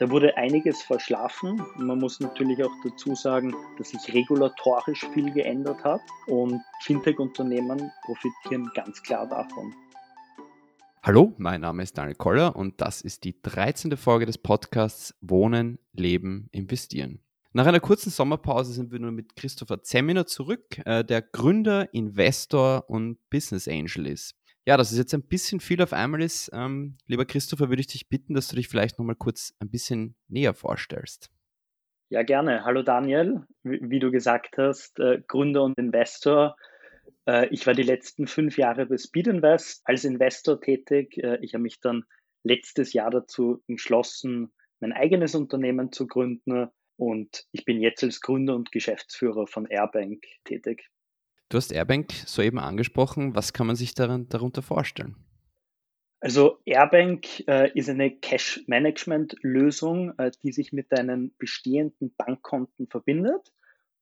Da wurde einiges verschlafen. Man muss natürlich auch dazu sagen, dass sich regulatorisch viel geändert hat und Fintech-Unternehmen profitieren ganz klar davon. Hallo, mein Name ist Daniel Koller und das ist die 13. Folge des Podcasts Wohnen, Leben, Investieren. Nach einer kurzen Sommerpause sind wir nun mit Christopher Zemminer zurück, äh, der Gründer, Investor und Business Angel ist. Ja, dass es jetzt ein bisschen viel auf einmal ist, ähm, lieber Christopher, würde ich dich bitten, dass du dich vielleicht nochmal kurz ein bisschen näher vorstellst. Ja, gerne. Hallo Daniel. Wie, du gesagt hast, äh, Gründer und Investor. Äh, ich war die letzten fünf Jahre bei Speedinvest als Investor tätig. Äh, ich habe mich dann letztes Jahr dazu entschlossen, mein eigenes Unternehmen zu gründen und ich bin jetzt als Gründer und Geschäftsführer von Airbank tätig. Du hast Airbank soeben angesprochen. Was kann man sich daran, darunter vorstellen? Also Airbank äh, ist eine Cash-Management-Lösung, äh, die sich mit deinen bestehenden Bankkonten verbindet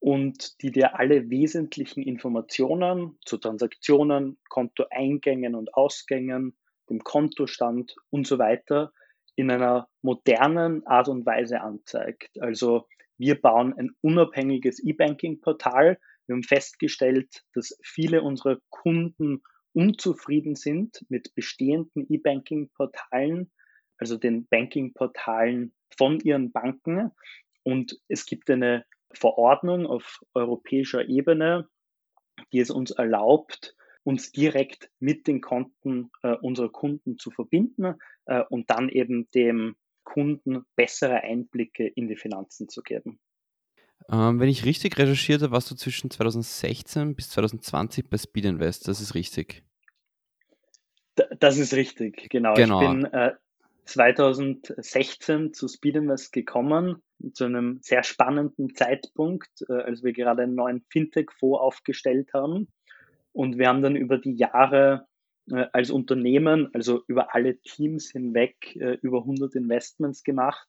und die dir alle wesentlichen Informationen zu Transaktionen, Kontoeingängen und Ausgängen, dem Kontostand und so weiter in einer modernen Art und Weise anzeigt. Also wir bauen ein unabhängiges E-Banking-Portal, wir haben festgestellt, dass viele unserer Kunden unzufrieden sind mit bestehenden E-Banking-Portalen, also den Banking-Portalen von ihren Banken. Und es gibt eine Verordnung auf europäischer Ebene, die es uns erlaubt, uns direkt mit den Konten äh, unserer Kunden zu verbinden äh, und dann eben dem Kunden bessere Einblicke in die Finanzen zu geben. Ähm, wenn ich richtig recherchiert habe, warst du zwischen 2016 bis 2020 bei Speed Invest. Das ist richtig. das ist richtig, genau. genau. Ich bin äh, 2016 zu Speed Invest gekommen, zu einem sehr spannenden Zeitpunkt, äh, als wir gerade einen neuen Fintech-Fonds aufgestellt haben. Und wir haben dann über die Jahre äh, als Unternehmen, also über alle Teams hinweg, äh, über 100 Investments gemacht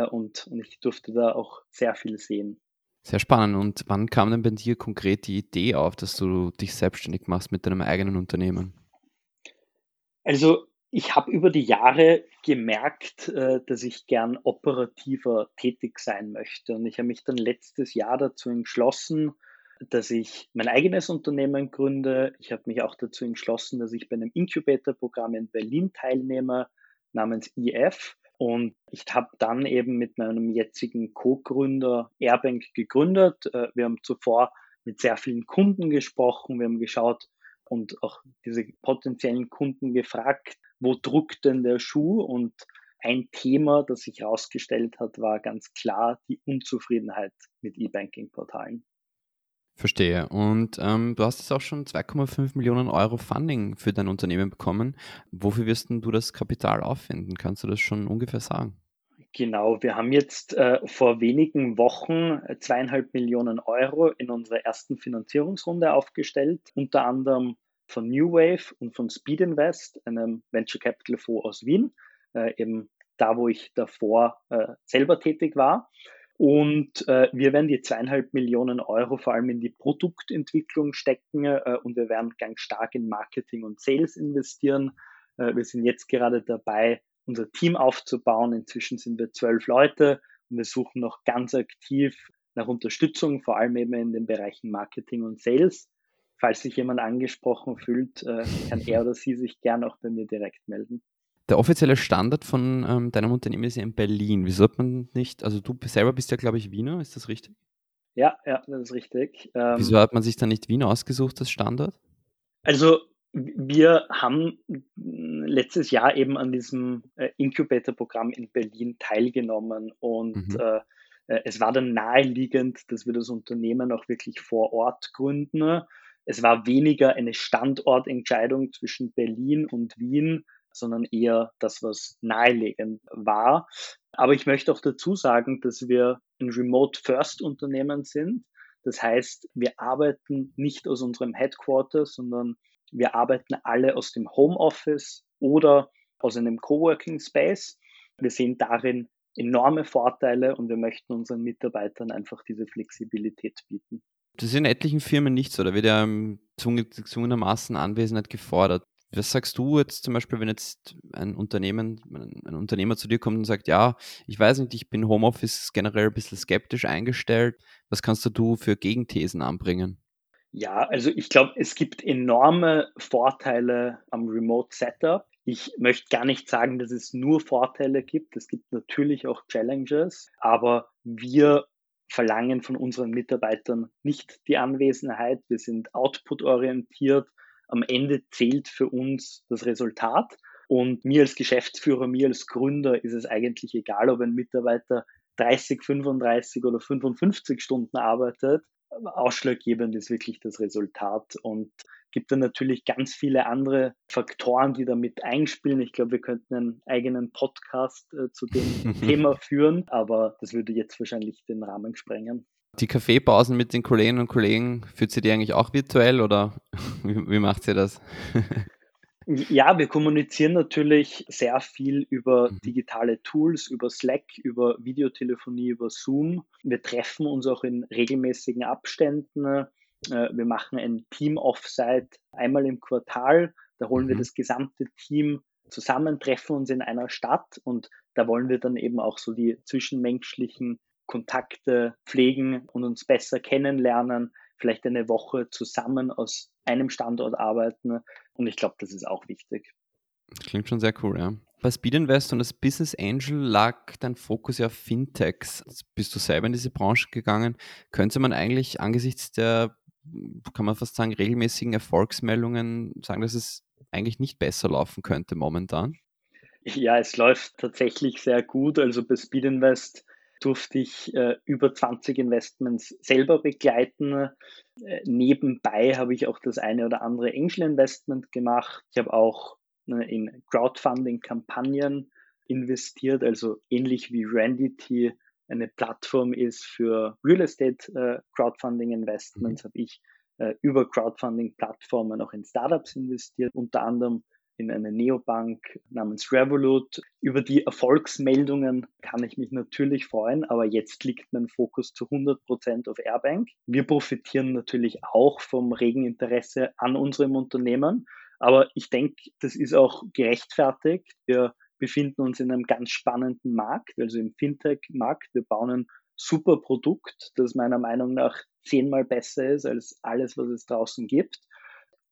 und, und ich durfte da auch sehr viel sehen. Sehr spannend. Und wann kam denn bei dir konkret die Idee auf, dass du dich selbstständig machst mit deinem eigenen Unternehmen? Also ich habe über die Jahre gemerkt, äh, dass ich gern operativer tätig sein möchte. Und ich habe mich dann letztes Jahr dazu entschlossen, dass ich mein eigenes Unternehmen gründe. Ich habe mich auch dazu entschlossen, dass ich bei einem Incubator-Programm in Berlin teilnehme namens IF. Und ich habe dann eben mit meinem jetzigen Co-Gründer Airbank gegründet. Äh, wir haben zuvor mit sehr vielen Kunden gesprochen. Wir haben geschaut und auch diese potenziellen Kunden gefragt, wo druckt denn der Schuh? Und ein Thema, das sich herausgestellt hat, war ganz klar die Unzufriedenheit mit E-Banking-Portalen. Verstehe. Und ähm, du hast jetzt auch schon 2,5 Millionen Euro Funding für dein Unternehmen bekommen. Wofür wirst du das Kapital aufwenden? Kannst du das schon ungefähr sagen? Genau, wir haben jetzt äh, vor wenigen Wochen zweieinhalb Millionen Euro in unserer ersten Finanzierungsrunde aufgestellt, unter anderem von New Wave und von Speed Invest, einem Venture Capital Fonds aus Wien, äh, eben da, wo ich davor äh, selber tätig war. Und äh, wir werden die zweieinhalb Millionen Euro vor allem in die Produktentwicklung stecken äh, und wir werden ganz stark in Marketing und Sales investieren. Äh, wir sind jetzt gerade dabei, unser Team aufzubauen. Inzwischen sind wir zwölf Leute und wir suchen noch ganz aktiv nach Unterstützung, vor allem eben in den Bereichen Marketing und Sales. Falls sich jemand angesprochen fühlt, äh, kann er oder sie sich gern auch bei mir direkt melden. Der offizielle Standard von ähm, deinem Unternehmen ist ja in Berlin. Wieso hat man nicht, also du selber bist ja, glaube ich, Wiener, ist das richtig? Ja, ja, das ist richtig. Ähm, Wieso hat man sich dann nicht Wien ausgesucht als Standort? Also wir haben letztes Jahr eben an diesem äh, Incubator-Programm in Berlin teilgenommen und mhm. äh, äh es war dann naheliegend, dass wir das Unternehmen auch wirklich vor Ort gründen. Es war weniger eine Standortentscheidung zwischen Berlin und Wien, sondern eher das, was naheliegend war. Aber ich möchte auch dazu sagen, dass wir ein Remote-First-Unternehmen sind. Das heißt, wir arbeiten nicht aus unserem Headquarter, sondern wir arbeiten alle aus dem Homeoffice oder aus einem Coworking Space. Wir sehen darin enorme Vorteile und wir möchten unseren Mitarbeitern einfach diese Flexibilität bieten. Das ist in etlichen Firmen nicht so. Da wird ja gezwungenermaßen Anwesenheit gefordert. Was sagst du jetzt zum Beispiel, wenn jetzt ein Unternehmen, ein Unternehmer zu dir kommt und sagt, ja, ich weiß nicht, ich bin Homeoffice generell ein bisschen skeptisch eingestellt. Was kannst du für Gegenthesen anbringen? Ja, also ich glaube, es gibt enorme Vorteile am Remote Setup. Ich möchte gar nicht sagen, dass es nur Vorteile gibt. Es gibt natürlich auch Challenges, aber wir verlangen von unseren Mitarbeitern nicht die Anwesenheit. Wir sind output-orientiert am Ende zählt für uns das Resultat. Und mir als Geschäftsführer, mir als Gründer ist es eigentlich egal, ob ein Mitarbeiter 30, 35 oder 55 Stunden arbeitet. Ausschlaggebend ist wirklich das Resultat und gibt dann natürlich ganz viele andere Faktoren, die damit einspielen. Ich glaube, wir könnten einen eigenen Podcast äh, zu dem Thema führen, aber das würde jetzt wahrscheinlich den Rahmen sprengen. Die Kaffeepausen mit den Kolleginnen und Kollegen, führt sie die eigentlich auch virtuell oder wie, wie macht sie das? Ja, wir kommunizieren natürlich sehr viel über mhm. digitale Tools, über Slack, über Videotelefonie, über Zoom. Wir treffen uns auch in regelmäßigen Abständen. Äh, wir machen ein Team-Offsite einmal im Quartal. Da holen mhm. wir das gesamte Team zusammen, treffen uns in einer Stadt und da wollen wir dann eben auch so die zwischenmenschlichen Kontakte pflegen und uns besser kennenlernen, vielleicht eine Woche zusammen aus einem Standort arbeiten. Und ich glaube, das ist auch wichtig. Das klingt schon sehr cool, ja. Bei Speed Invest und als Business Angel lag dein Fokus ja auf Fintechs. Jetzt bist du selber in diese Branche gegangen. Könnte man eigentlich angesichts der, kann man fast sagen, regelmäßigen Erfolgsmeldungen sagen, dass es eigentlich nicht besser laufen könnte momentan? Ja, es läuft tatsächlich sehr gut. Also bei Speed Invest durfte ich äh, über 20 Investments selber begleiten. Äh, nebenbei habe ich auch das eine oder andere Angel Investment gemacht. Ich habe auch äh, in Crowdfunding-Kampagnen investiert, also ähnlich wie Randity eine Plattform ist für Real Estate äh, Crowdfunding Investments, mhm. habe ich äh, über Crowdfunding-Plattformen auch in Startups investiert, unter anderem in eine Neobank namens Revolut. Über die Erfolgsmeldungen kann ich mich natürlich freuen, aber jetzt liegt mein Fokus zu 100 Prozent auf Airbank. Wir profitieren natürlich auch vom regen Interesse an unserem Unternehmen, aber ich denke, das ist auch gerechtfertigt. Wir befinden uns in einem ganz spannenden Markt, also im Fintech-Markt. Wir bauen ein super Produkt, das meiner Meinung nach zehnmal besser ist als alles, was es draußen gibt.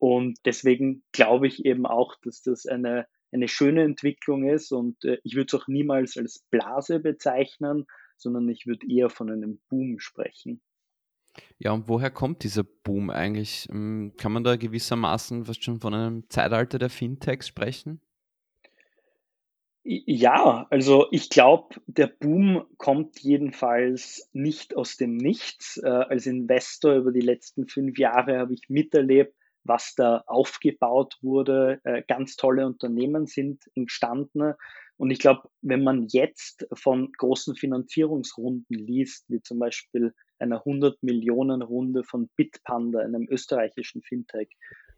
Und deswegen glaube ich eben auch, dass das eine, eine schöne Entwicklung ist und äh, ich würde es auch niemals als Blase bezeichnen, sondern ich würde eher von einem Boom sprechen. Ja, und woher kommt dieser Boom eigentlich? Hm, kann man da gewissermaßen fast schon von einem Zeitalter der Fintechs sprechen? Ja, also ich glaube, der Boom kommt jedenfalls nicht aus dem Nichts. Äh, als Investor über die letzten fünf Jahre habe ich miterlebt, was da aufgebaut wurde. Äh, ganz tolle Unternehmen sind entstanden. Und ich glaube, wenn man jetzt von großen Finanzierungsrunden liest, wie zum Beispiel einer 100 Millionen Runde von Bitpanda, einem österreichischen Fintech,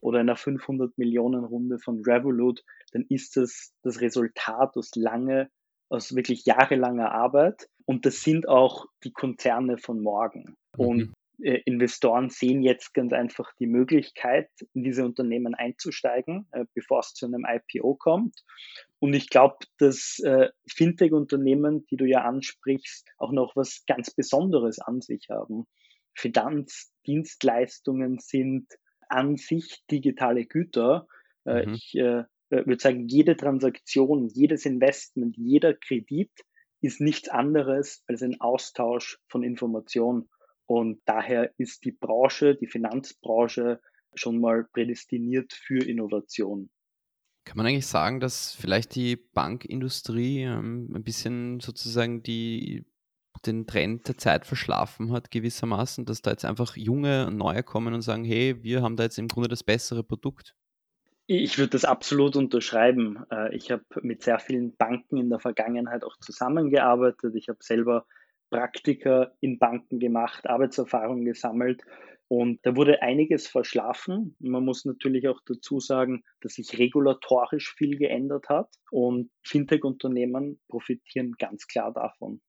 oder einer 500 Millionen Runde von Revolut, dann ist das das Resultat aus lange, aus wirklich jahrelanger Arbeit. Und das sind auch die Konzerne von morgen. Mhm. Und Investoren sehen jetzt ganz einfach die Möglichkeit, in diese Unternehmen einzusteigen, äh, bevor es zu einem IPO kommt. Und ich glaube, dass äh, Fintech-Unternehmen, die du ja ansprichst, auch noch was ganz Besonderes an sich haben. Finanzdienstleistungen sind an sich digitale Güter. Mhm. Ich würde sagen, jede Transaktion, jedes Investment, jeder Kredit ist nichts anderes als ein Austausch von Informationen. Und daher ist die Branche, die Finanzbranche schon mal prädestiniert für Innovation. Kann man eigentlich sagen, dass vielleicht die Bankindustrie ähm, ein bisschen sozusagen die, den Trend der Zeit verschlafen hat, gewissermaßen, dass da jetzt einfach junge und neue kommen und sagen, hey, wir haben da jetzt im Grunde das bessere Produkt? Ich würde das absolut unterschreiben. Äh, ich habe mit sehr vielen Banken in der Vergangenheit auch zusammengearbeitet. Ich habe selber Praktika in Banken gemacht, Arbeitserfahrung gesammelt und da wurde einiges verschlafen. Man muss natürlich auch dazu sagen, dass sich regulatorisch viel geändert hat und Fintech-Unternehmen profitieren ganz klar davon.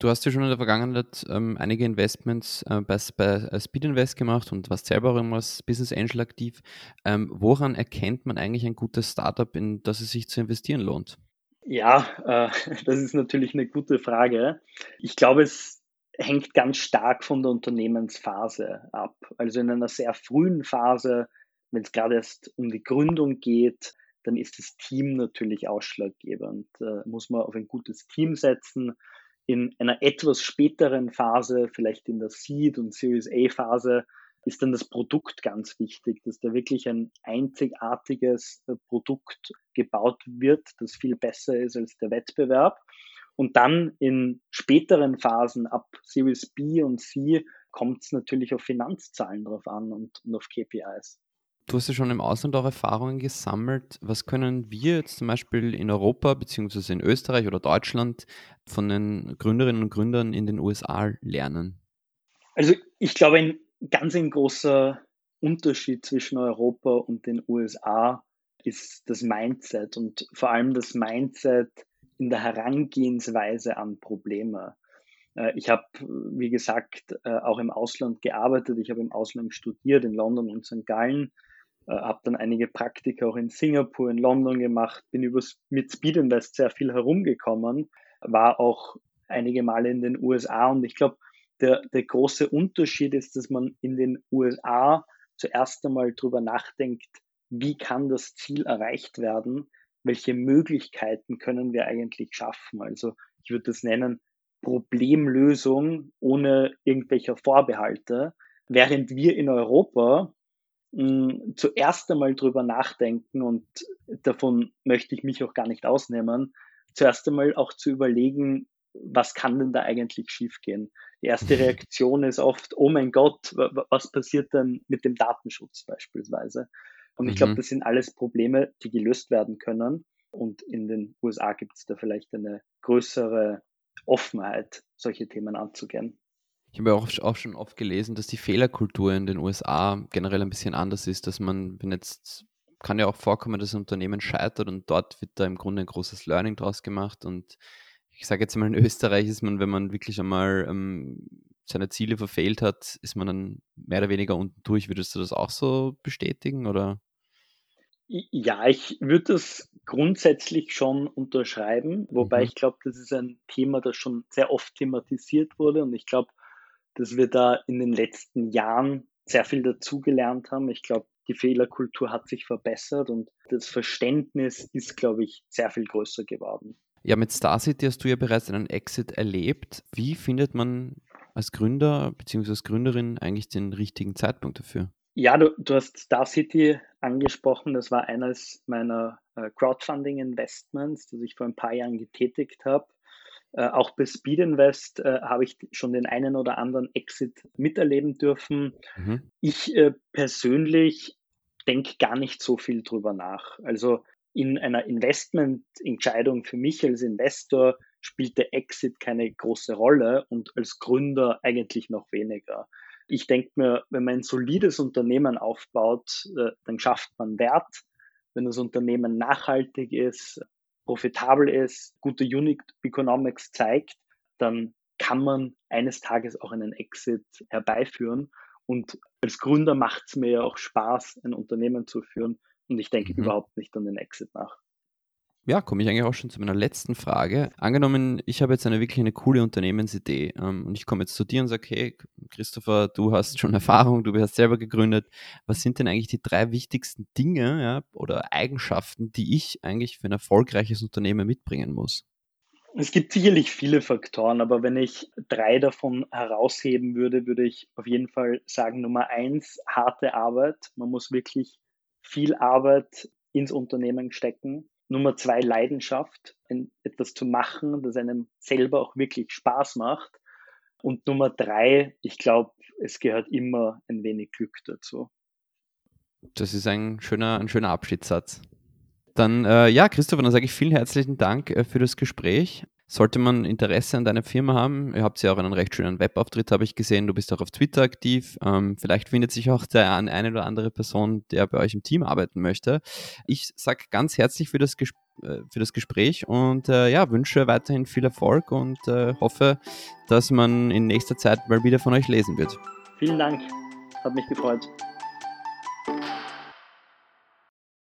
Du hast ja schon in der Vergangenheit ähm, einige Investments äh, bei, bei äh, Speed Invest gemacht und warst selber auch immer als Business Angel aktiv. Ähm, woran erkennt man eigentlich ein gutes Startup, in das es sich zu investieren lohnt? Ja, äh, das ist natürlich eine gute Frage. Ich glaube, es hängt ganz stark von der Unternehmensphase ab. Also in einer sehr frühen Phase, wenn es gerade erst um die Gründung geht, dann ist das Team natürlich ausschlaggebend. Da muss man auf ein gutes Team setzen in einer etwas späteren Phase, vielleicht in der Seed- und Series A-Phase, ist dann das Produkt ganz wichtig, dass da wirklich ein einzigartiges äh, Produkt gebaut wird, das viel besser ist als der Wettbewerb. Und dann in späteren Phasen ab Series B und C kommt es natürlich auf Finanzzahlen drauf an und, und auf KPIs. Du hast ja schon im Ausland auch Erfahrungen gesammelt. Was können wir jetzt zum Beispiel in Europa beziehungsweise in Österreich oder Deutschland von den Gründerinnen und Gründern in den USA lernen? Also ich glaube, ein ganz ein großer Unterschied zwischen Europa und den USA ist das Mindset und vor allem das Mindset in der Herangehensweise an Probleme. Äh, ich habe, wie gesagt, äh, auch im Ausland gearbeitet. Ich habe im Ausland studiert, in London und St. Gallen äh, habe dann einige Praktika auch in Singapur, in London gemacht, bin über, mit Speed Invest sehr viel herumgekommen, war auch einige Male in den USA und ich glaube, der, der große Unterschied ist, dass man in den USA zuerst einmal drüber nachdenkt, wie kann das Ziel erreicht werden, welche Möglichkeiten können wir eigentlich schaffen. Also ich würde das nennen Problemlösung ohne irgendwelcher Vorbehalte, während wir in Europa zuerst einmal drüber nachdenken und davon möchte ich mich auch gar nicht ausnehmen, zuerst einmal auch zu überlegen, was kann denn da eigentlich schiefgehen? Die erste Reaktion ist oft, oh mein Gott, was passiert denn mit dem Datenschutz beispielsweise? Und ich glaube, mhm. das sind alles Probleme, die gelöst werden können. Und in den USA gibt es da vielleicht eine größere Offenheit, solche Themen anzugehen. Ich habe auch, auch schon oft gelesen, dass die Fehlerkultur in den USA generell ein bisschen anders ist, dass man, wenn jetzt, kann ja auch vorkommen, dass ein Unternehmen scheitert und dort wird da im Grunde ein großes Learning draus gemacht und ich sage jetzt mal, in Österreich ist man, wenn man wirklich einmal ähm, seine Ziele verfehlt hat, ist man dann mehr oder weniger unten durch. Würdest du das auch so bestätigen oder? Ja, ich würde das grundsätzlich schon unterschreiben, wobei mhm. ich glaube, das ist ein Thema, das schon sehr oft thematisiert wurde und ich glaube, dass wir da in den letzten Jahren sehr viel dazugelernt haben. Ich glaube, die Fehlerkultur hat sich verbessert und das Verständnis ist, glaube ich, sehr viel größer geworden. Ja, mit Star City hast du ja bereits einen Exit erlebt. Wie findet man als Gründer bzw. als Gründerin eigentlich den richtigen Zeitpunkt dafür? Ja, du, du hast Star City angesprochen. Das war eines meiner äh, Crowdfunding-Investments, das ich vor ein paar Jahren getätigt habe. Äh, auch bei Speed Invest äh, habe ich schon den einen oder anderen Exit miterleben dürfen. Mhm. Ich äh, persönlich denke gar nicht so viel drüber nach. Also in einer Investmententscheidung für mich als Investor spielt der Exit keine große Rolle und als Gründer eigentlich noch weniger. Ich denke mir, wenn man ein solides Unternehmen aufbaut, äh, dann schafft man Wert. Wenn das Unternehmen nachhaltig ist, profitabel ist, gute Unit Economics zeigt, dann kann man eines Tages auch einen Exit herbeiführen. Und als Gründer macht es mir ja auch Spaß, ein Unternehmen zu führen. Und ich denke mhm. überhaupt nicht an den Exit nach. Ja, komme ich eigentlich auch schon zu meiner letzten Frage. Angenommen, ich habe jetzt eine wirklich eine coole Unternehmensidee ähm, und ich komme jetzt zu dir und sage, hey, Christopher, du hast schon Erfahrung, du hast selber gegründet. Was sind denn eigentlich die drei wichtigsten Dinge ja, oder Eigenschaften, die ich eigentlich für ein erfolgreiches Unternehmen mitbringen muss? Es gibt sicherlich viele Faktoren, aber wenn ich drei davon herausheben würde, würde ich auf jeden Fall sagen, Nummer eins, harte Arbeit. Man muss wirklich viel Arbeit ins Unternehmen stecken. Nummer zwei, Leidenschaft, etwas zu machen, das einem selber auch wirklich Spaß macht. Und Nummer drei, ich glaube, es gehört immer ein wenig Glück dazu. Das ist ein schöner, ein schöner Abschiedssatz. Dann, äh, ja, Christopher, dann sage ich vielen herzlichen Dank äh, für das Gespräch. Sollte man Interesse an deiner Firma haben, ihr habt ja auch einen recht schönen Webauftritt, habe ich gesehen. Du bist auch auf Twitter aktiv. Ähm, vielleicht findet sich auch der eine oder andere Person, der bei euch im Team arbeiten möchte. Ich sage ganz herzlich für das Gespräch äh, für das Gespräch und äh, ja, wünsche weiterhin viel Erfolg und äh, hoffe, dass man in nächster Zeit mal wieder von euch lesen wird. Vielen Dank, hat mich gefreut.